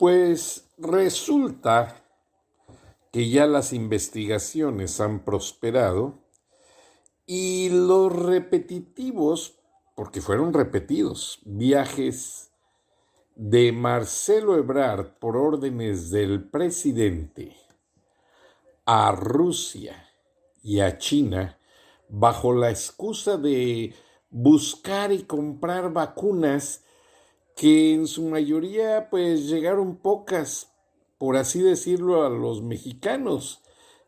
Pues resulta que ya las investigaciones han prosperado y los repetitivos, porque fueron repetidos, viajes de Marcelo Ebrard por órdenes del presidente a Rusia y a China bajo la excusa de buscar y comprar vacunas que en su mayoría pues llegaron pocas, por así decirlo, a los mexicanos.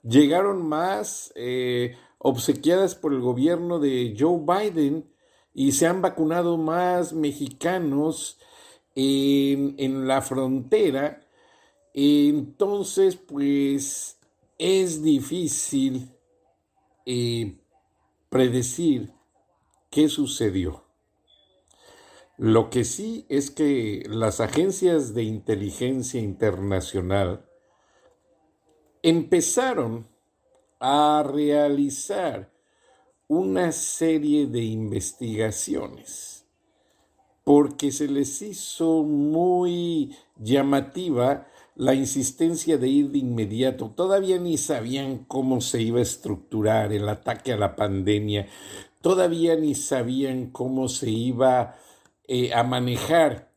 Llegaron más eh, obsequiadas por el gobierno de Joe Biden y se han vacunado más mexicanos en, la frontera. Entonces, pues es difícil eh, predecir qué sucedió. Lo que sí es que las agencias de inteligencia internacional empezaron a realizar una serie de investigaciones porque se les hizo muy llamativa la insistencia de ir de inmediato. Todavía ni sabían cómo se iba a estructurar el ataque a la pandemia, todavía ni sabían cómo se iba eh, a manejar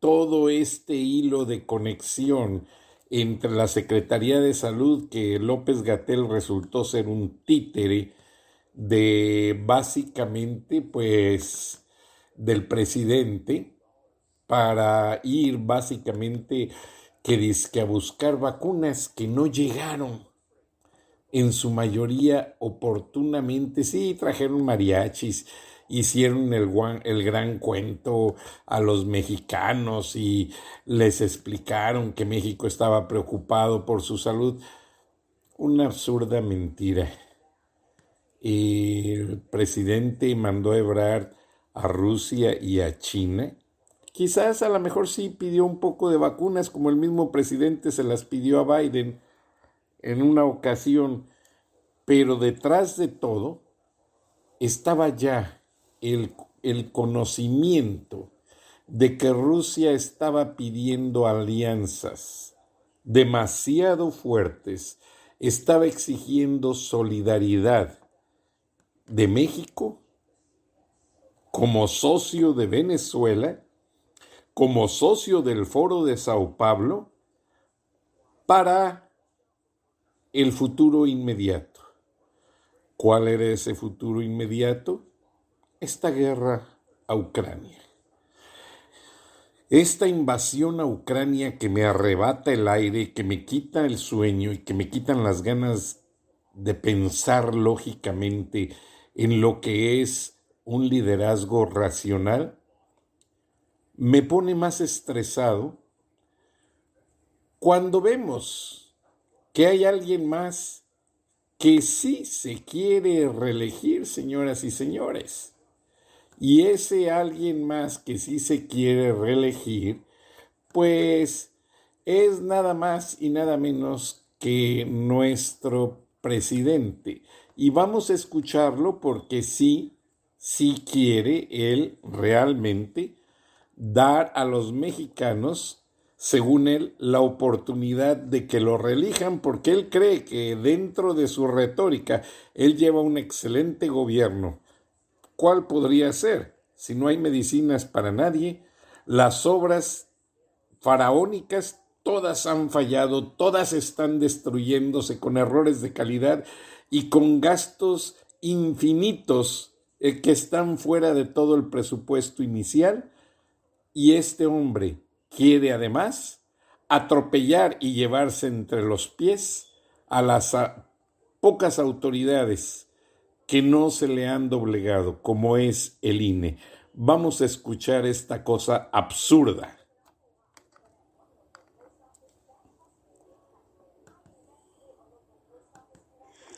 todo este hilo de conexión entre la Secretaría de Salud, que López Gatel resultó ser un títere de básicamente, pues, del presidente, para ir básicamente que que a buscar vacunas que no llegaron. En su mayoría oportunamente, sí, trajeron mariachis, hicieron el, el gran cuento a los mexicanos y les explicaron que México estaba preocupado por su salud. Una absurda mentira. El presidente mandó a Ebrard a Rusia y a China. Quizás a lo mejor sí pidió un poco de vacunas, como el mismo presidente se las pidió a Biden en una ocasión, pero detrás de todo estaba ya el, conocimiento de que Rusia estaba pidiendo alianzas demasiado fuertes, estaba exigiendo solidaridad de México como socio de Venezuela, como socio del Foro de Sao Paulo, para el futuro inmediato. ¿Cuál era ese futuro inmediato? Esta guerra a Ucrania. Esta invasión a Ucrania que me arrebata el aire, que me quita el sueño y que me quitan las ganas de pensar lógicamente en lo que es un liderazgo racional, me pone más estresado cuando vemos que hay alguien más que sí se quiere reelegir, señoras y señores. Y ese alguien más que sí se quiere reelegir, pues es nada más y nada menos que nuestro presidente. Y vamos a escucharlo porque sí, sí quiere él realmente dar a los mexicanos, según él, la oportunidad de que lo reelijan porque él cree que dentro de su retórica él lleva un excelente gobierno ¿Cuál podría ser? Si no hay medicinas para nadie, las obras faraónicas todas han fallado, todas están destruyéndose con errores de calidad y con gastos infinitos eh, que están fuera de todo el presupuesto inicial. Y este hombre quiere además atropellar y llevarse entre los pies a las pocas autoridades que no se le han doblegado, como es el INE. Vamos a escuchar esta cosa absurda.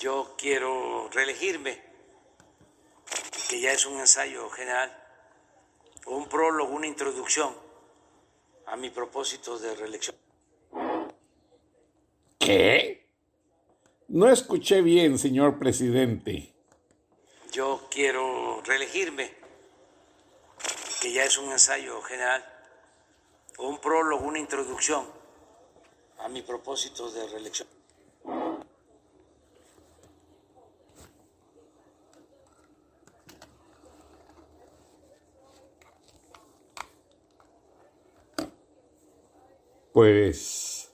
Yo quiero reelegirme, que ya es un ensayo general, o un prólogo, una introducción a mi propósito de reelección. ¿Qué? No escuché bien, señor presidente. Yo quiero reelegirme, que ya es un ensayo general, o un prólogo, una introducción a mi propósito de reelección. pues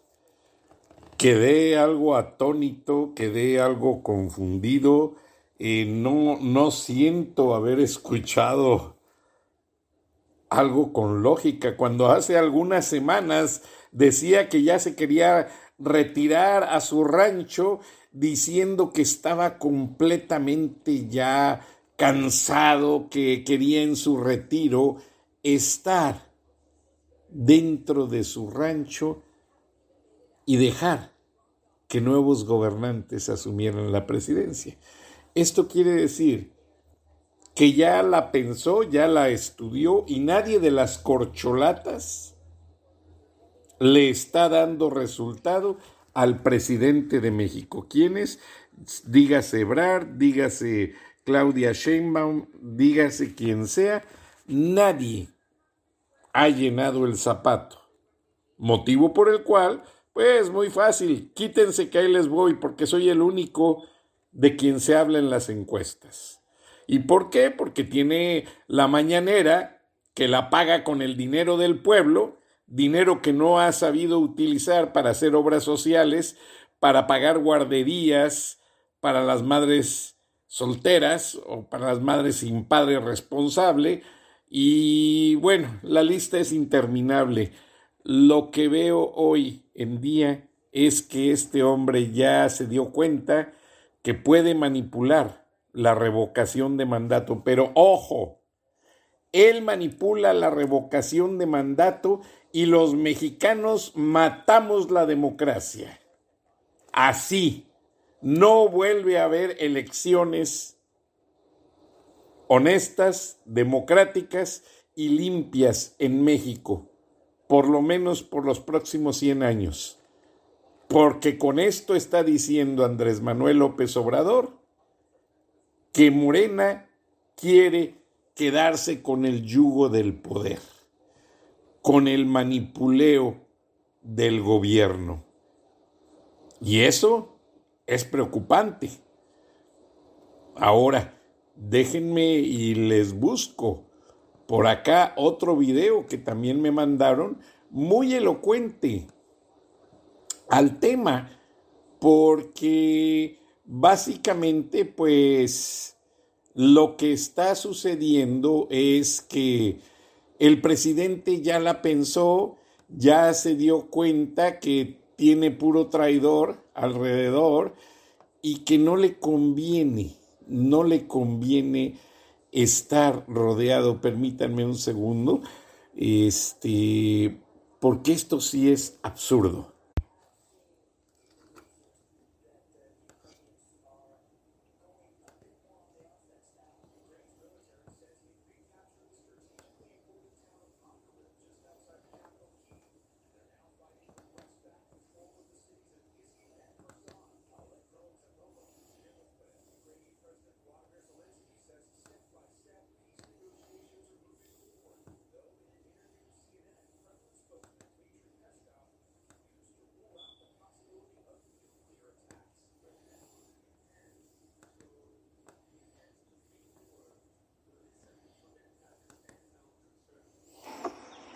quedé algo atónito, quedé algo confundido, no, no siento haber escuchado algo con lógica. Cuando hace algunas semanas decía que ya se quería retirar a su rancho diciendo que estaba completamente ya cansado, que quería en su retiro estar dentro de su rancho y dejar que nuevos gobernantes asumieran la presidencia. Esto quiere decir que ya la pensó, ya la estudió y nadie de las corcholatas le está dando resultado al presidente de México. ¿Quiénes? Dígase Ebrard, dígase Claudia Sheinbaum, dígase quien sea, nadie ha llenado el zapato. Motivo por el cual, pues muy fácil, quítense que ahí les voy porque soy el único de quien se habla en las encuestas. ¿Y por qué? Porque tiene la mañanera que la paga con el dinero del pueblo, dinero que no ha sabido utilizar para hacer obras sociales, para pagar guarderías para las madres solteras o para las madres sin padre responsable, y bueno, la lista es interminable. Lo que veo hoy en día es que este hombre ya se dio cuenta que puede manipular la revocación de mandato, pero ojo, él manipula la revocación de mandato y los mexicanos matamos la democracia. Así, no vuelve a haber elecciones honestas, democráticas y limpias en México, por lo menos por los próximos 100 años. Porque con esto está diciendo Andrés Manuel López Obrador que Morena quiere quedarse con el yugo del poder, con el manipuleo del gobierno. Y eso es preocupante. Ahora, déjenme y les busco por acá otro video que también me mandaron, muy elocuente al tema, porque básicamente pues lo que está sucediendo es que el presidente ya la pensó, ya se dio cuenta que tiene puro traidor alrededor y que no le conviene no le conviene estar rodeado, permítanme un segundo, este, porque esto sí es absurdo.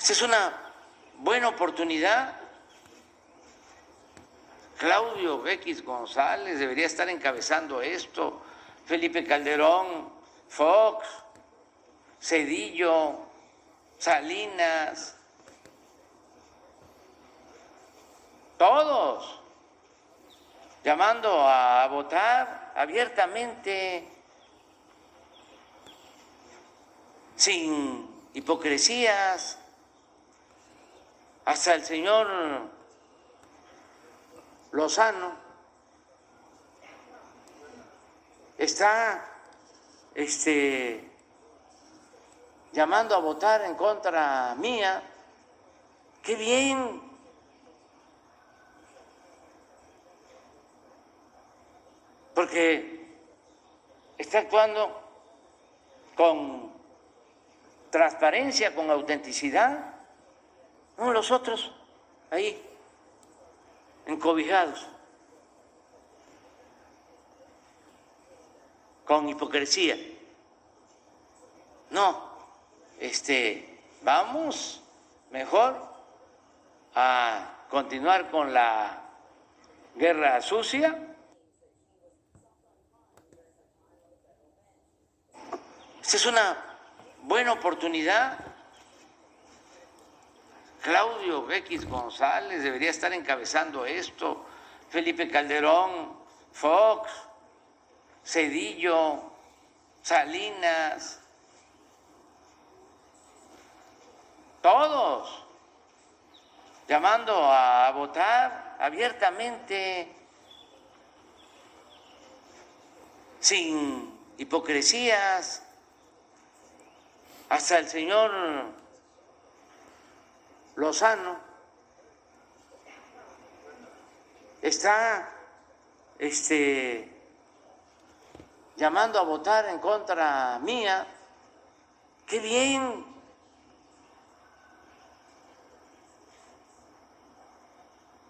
Es una buena oportunidad Claudio X González debería estar encabezando esto, Felipe Calderón, Fox, Cedillo, Salinas, todos llamando a votar abiertamente, sin hipocresías, hasta el señor Lozano está este, llamando a votar en contra mía. Qué bien. Porque está actuando con transparencia, con autenticidad. No, los otros ahí, encobijados, con hipocresía. No, este, vamos mejor a continuar con la guerra sucia. Esta es una buena oportunidad Claudio X González debería estar encabezando esto, Felipe Calderón, Fox, Cedillo, Salinas, todos llamando a votar abiertamente, sin hipocresías, hasta el señor Lozano está este, llamando a votar en contra mía. Qué bien.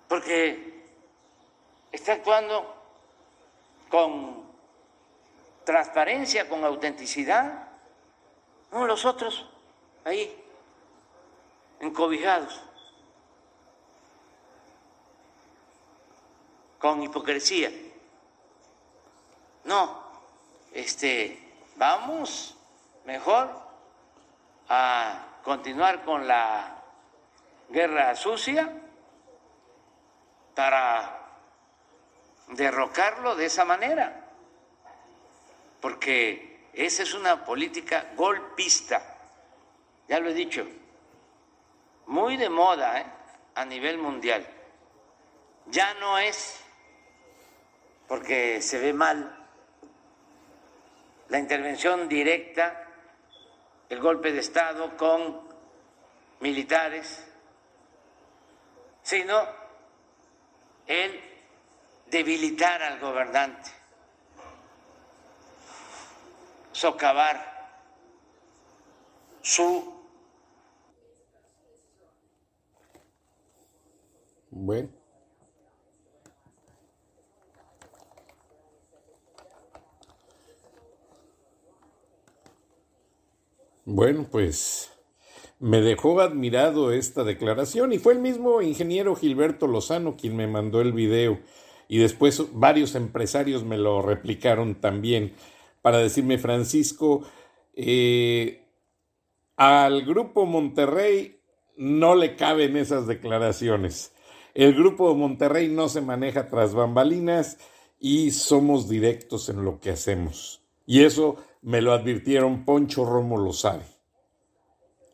Porque está actuando con transparencia, con autenticidad. No, los otros, ahí, encobijados, con hipocresía. No, este, vamos mejor a continuar con la guerra sucia para derrocarlo de esa manera, porque esa es una política golpista, ya lo he dicho muy de moda ¿eh? a nivel mundial. Ya no es porque se ve mal la intervención directa, el golpe de Estado con militares, sino el debilitar al gobernante, socavar su Bueno. Bueno, pues me dejó admirado esta declaración y fue el mismo ingeniero Gilberto Lozano quien me mandó el video y después varios empresarios me lo replicaron también para decirme, Francisco, eh, al grupo Monterrey no le caben esas declaraciones. El grupo Monterrey no se maneja tras bambalinas y somos directos en lo que hacemos. Y eso me lo advirtieron Poncho Romo lo sabe.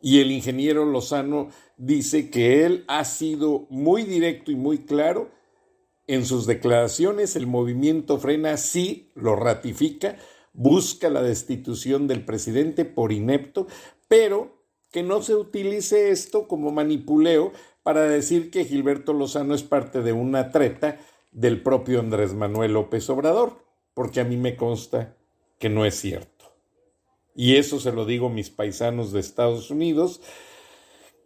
Y el ingeniero Lozano dice que él ha sido muy directo y muy claro en sus declaraciones. El movimiento Frena sí lo ratifica, busca la destitución del presidente por inepto, pero que no se utilice esto como manipuleo para decir que Gilberto Lozano es parte de una treta del propio Andrés Manuel López Obrador, porque a mí me consta que no es cierto. Y eso se lo digo a mis paisanos de Estados Unidos,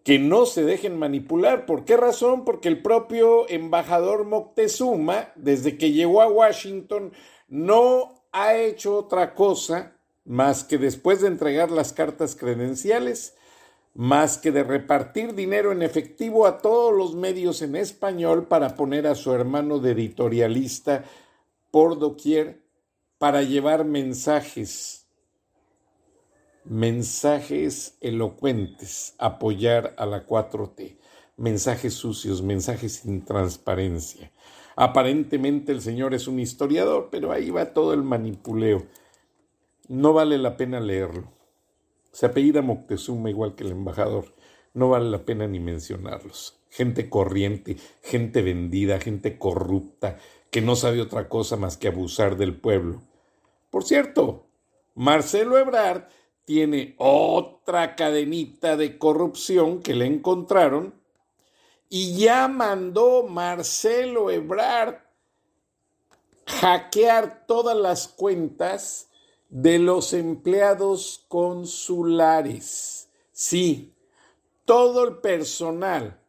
que no se dejen manipular. ¿Por qué razón? Porque el propio embajador Moctezuma, desde que llegó a Washington, no ha hecho otra cosa más que después de entregar las cartas credenciales, más que de repartir dinero en efectivo a todos los medios en español para poner a su hermano de editorialista por doquier para llevar mensajes, mensajes elocuentes, apoyar a la 4T, mensajes sucios, mensajes sin transparencia. Aparentemente el señor es un historiador, pero ahí va todo el manipuleo. No vale la pena leerlo. Se apellida Moctezuma igual que el embajador. No vale la pena ni mencionarlos. Gente corriente, gente vendida, gente corrupta, que no sabe otra cosa más que abusar del pueblo. Por cierto, Marcelo Ebrard tiene otra cadenita de corrupción que le encontraron y ya mandó Marcelo Ebrard hackear todas las cuentas de los empleados consulares. Sí, todo el personal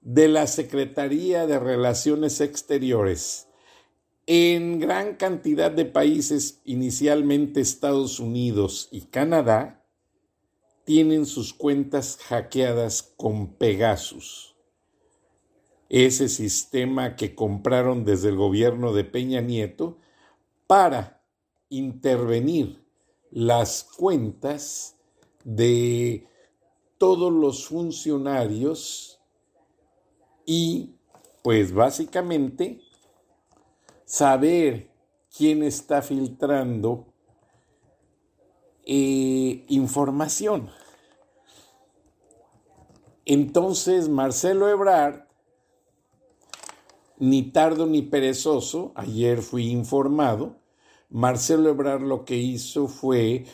de la Secretaría de Relaciones Exteriores en gran cantidad de países, inicialmente Estados Unidos y Canadá, tienen sus cuentas hackeadas con Pegasus. Ese sistema que compraron desde el gobierno de Peña Nieto para intervenir las cuentas de todos los funcionarios y pues básicamente saber quién está filtrando eh, información. Entonces Marcelo Ebrard, ni tardo ni perezoso, ayer fui informado, Marcelo Ebrard lo que hizo fue,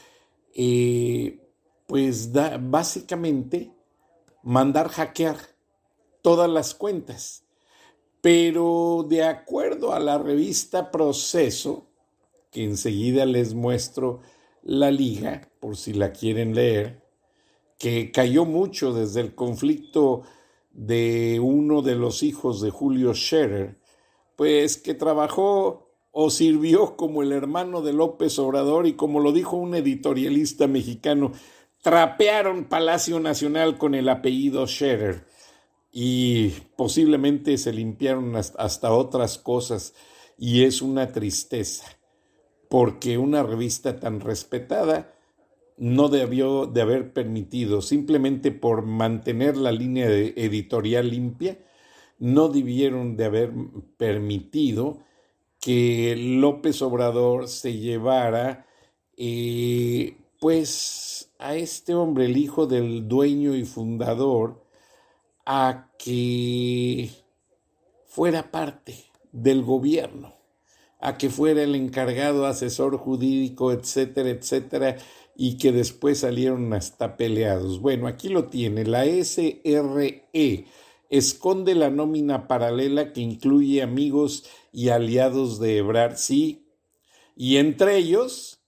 eh, pues básicamente, mandar hackear todas las cuentas. Pero de acuerdo a la revista Proceso, que enseguida les muestro la liga, por si la quieren leer, que cayó mucho desde el conflicto de uno de los hijos de Julio Scherer, pues que trabajó o sirvió como el hermano de López Obrador y como lo dijo un editorialista mexicano, trapearon Palacio Nacional con el apellido Scherer y posiblemente se limpiaron hasta otras cosas. Y es una tristeza porque una revista tan respetada no debió de haber permitido, simplemente por mantener la línea editorial limpia, no debieron de haber permitido que López Obrador se llevara eh, pues a este hombre, el hijo del dueño y fundador, a que fuera parte del gobierno, a que fuera el encargado asesor jurídico, etcétera, etcétera, y que después salieron hasta peleados. Bueno, aquí lo tiene, la SRE esconde la nómina paralela que incluye amigos y aliados de Ebrard, sí, y entre ellos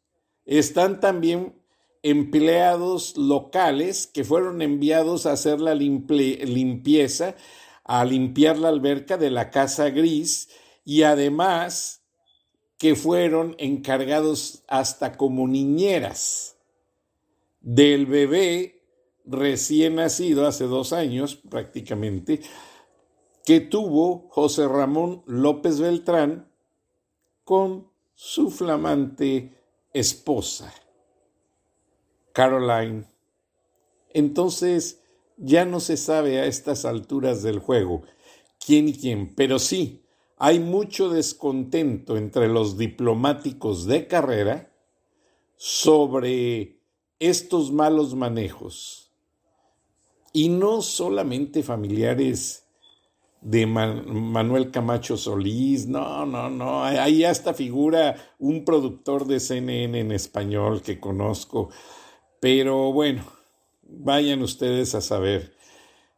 están también empleados locales que fueron enviados a hacer la limpieza, a limpiar la alberca de la Casa Gris y además que fueron encargados hasta como niñeras del bebé recién nacido hace dos años prácticamente, que tuvo José Ramón López Beltrán con su flamante esposa, Caroline. Entonces ya no se sabe a estas alturas del juego quién y quién, pero sí hay mucho descontento entre los diplomáticos de carrera sobre estos malos manejos y no solamente familiares de Manuel Camacho Solís, no, no, no, ahí hasta figura un productor de CNN en español que conozco, pero bueno, vayan ustedes a saber,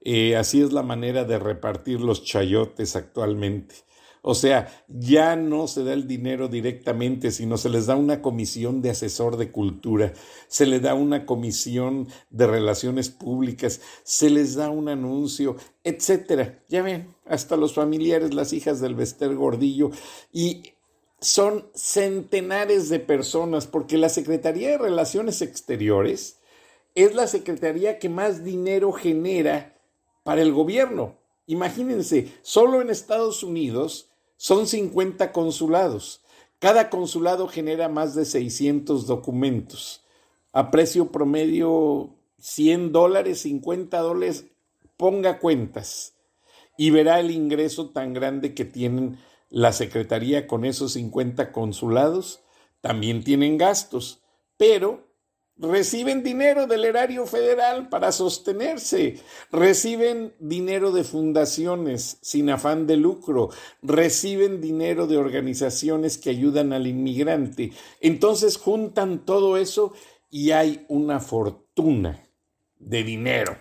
eh, así es la manera de repartir los chayotes actualmente. O sea, ya no se da el dinero directamente, sino se les da una comisión de asesor de cultura, se le da una comisión de relaciones públicas, se les da un anuncio, etcétera. Ya ven, hasta los familiares, las hijas del Bester Gordillo y son centenares de personas porque la Secretaría de Relaciones Exteriores es la secretaría que más dinero genera para el gobierno. Imagínense, solo en Estados Unidos son 50 consulados. Cada consulado genera más de 600 documentos. A precio promedio 100 dólares, 50 dólares, ponga cuentas y verá el ingreso tan grande que tienen la Secretaría con esos 50 consulados. También tienen gastos, pero reciben dinero del erario federal para sostenerse, reciben dinero de fundaciones sin afán de lucro, reciben dinero de organizaciones que ayudan al inmigrante. Entonces juntan todo eso y hay una fortuna de dinero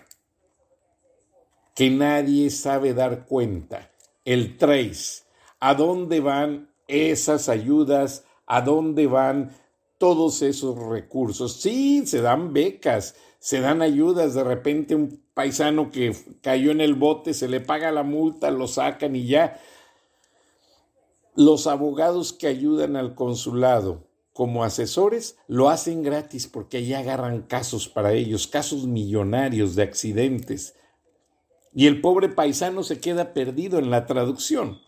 que nadie sabe dar cuenta. El trace, a dónde van esas ayudas, a dónde van todos esos recursos. Sí, se dan becas, se dan ayudas, de repente un paisano que cayó en el bote, se le paga la multa, lo sacan y ya. Los abogados que ayudan al consulado como asesores lo hacen gratis porque ahí agarran casos para ellos, casos millonarios de accidentes. Y el pobre paisano se queda perdido en la traducción.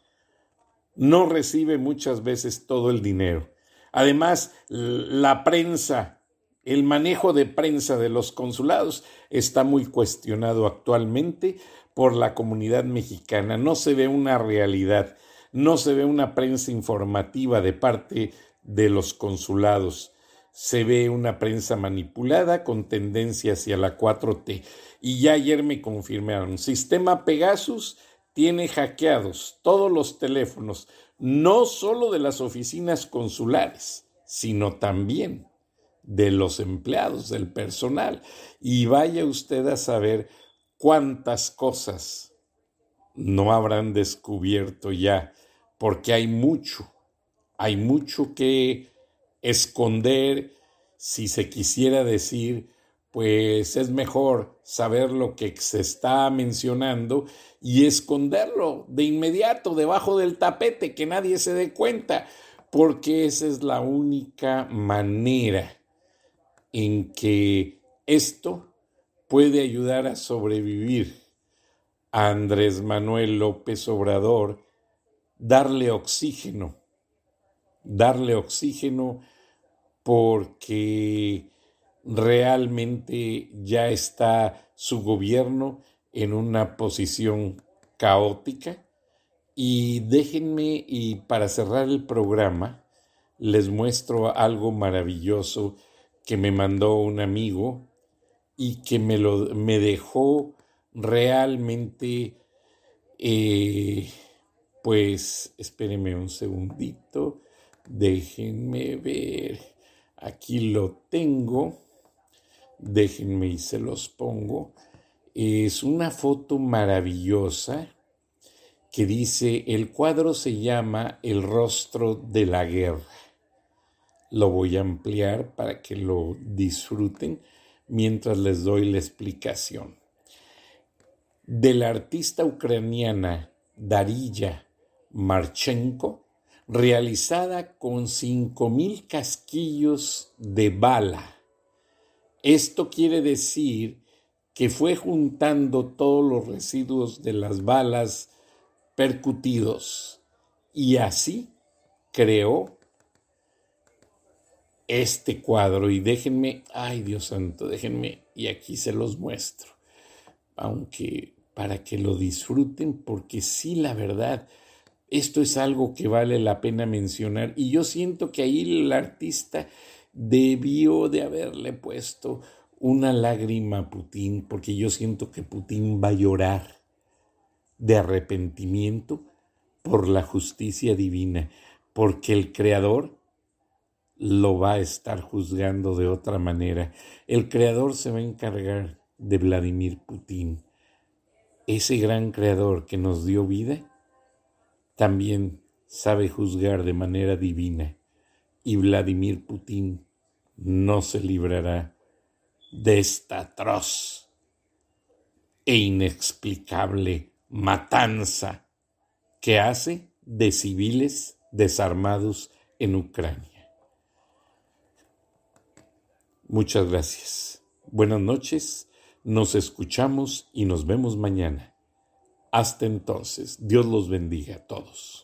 No recibe muchas veces todo el dinero. Además, la prensa, el manejo de prensa de los consulados está muy cuestionado actualmente por la comunidad mexicana. No se ve una realidad, no se ve una prensa informativa de parte de los consulados. Se ve una prensa manipulada con tendencia hacia la 4T. Y ya ayer me confirmaron, sistema Pegasus tiene hackeados todos los teléfonos, no solo de las oficinas consulares, sino también de los empleados, del personal. Y vaya usted a saber cuántas cosas no habrán descubierto ya, porque hay mucho, hay mucho que esconder, si se quisiera decir, pues es mejor saber lo que se está mencionando y esconderlo de inmediato debajo del tapete, que nadie se dé cuenta, porque esa es la única manera en que esto puede ayudar a sobrevivir a Andrés Manuel López Obrador, darle oxígeno, darle oxígeno porque realmente ya está su gobierno en una posición caótica. Y déjenme, y para cerrar el programa, les muestro algo maravilloso que me mandó un amigo y que me, lo, me dejó realmente, eh, pues, espérenme un segundito, déjenme ver. Aquí lo tengo. Déjenme y se los pongo. Es una foto maravillosa que dice, el cuadro se llama El rostro de la guerra. Lo voy a ampliar para que lo disfruten mientras les doy la explicación. De la artista ucraniana Darilla Marchenko, realizada con cinco mil casquillos de bala. Esto quiere decir que fue juntando todos los residuos de las balas percutidos y así creó este cuadro. Y déjenme, ay Dios santo, déjenme y aquí se los muestro, aunque para que lo disfruten porque sí la verdad esto es algo que vale la pena mencionar. Y yo siento que ahí el artista debió de haberle puesto una lágrima a Putin porque yo siento que Putin va a llorar de arrepentimiento por la justicia divina, porque el Creador lo va a estar juzgando de otra manera. El Creador se va a encargar de Vladimir Putin, ese gran Creador que nos dio vida también sabe juzgar de manera divina y Vladimir Putin no se librará de esta atroz e inexplicable matanza que hace de civiles desarmados en Ucrania. Muchas gracias. buenas noches, nos escuchamos y nos vemos mañana. Hasta entonces, Dios los bendiga a todos.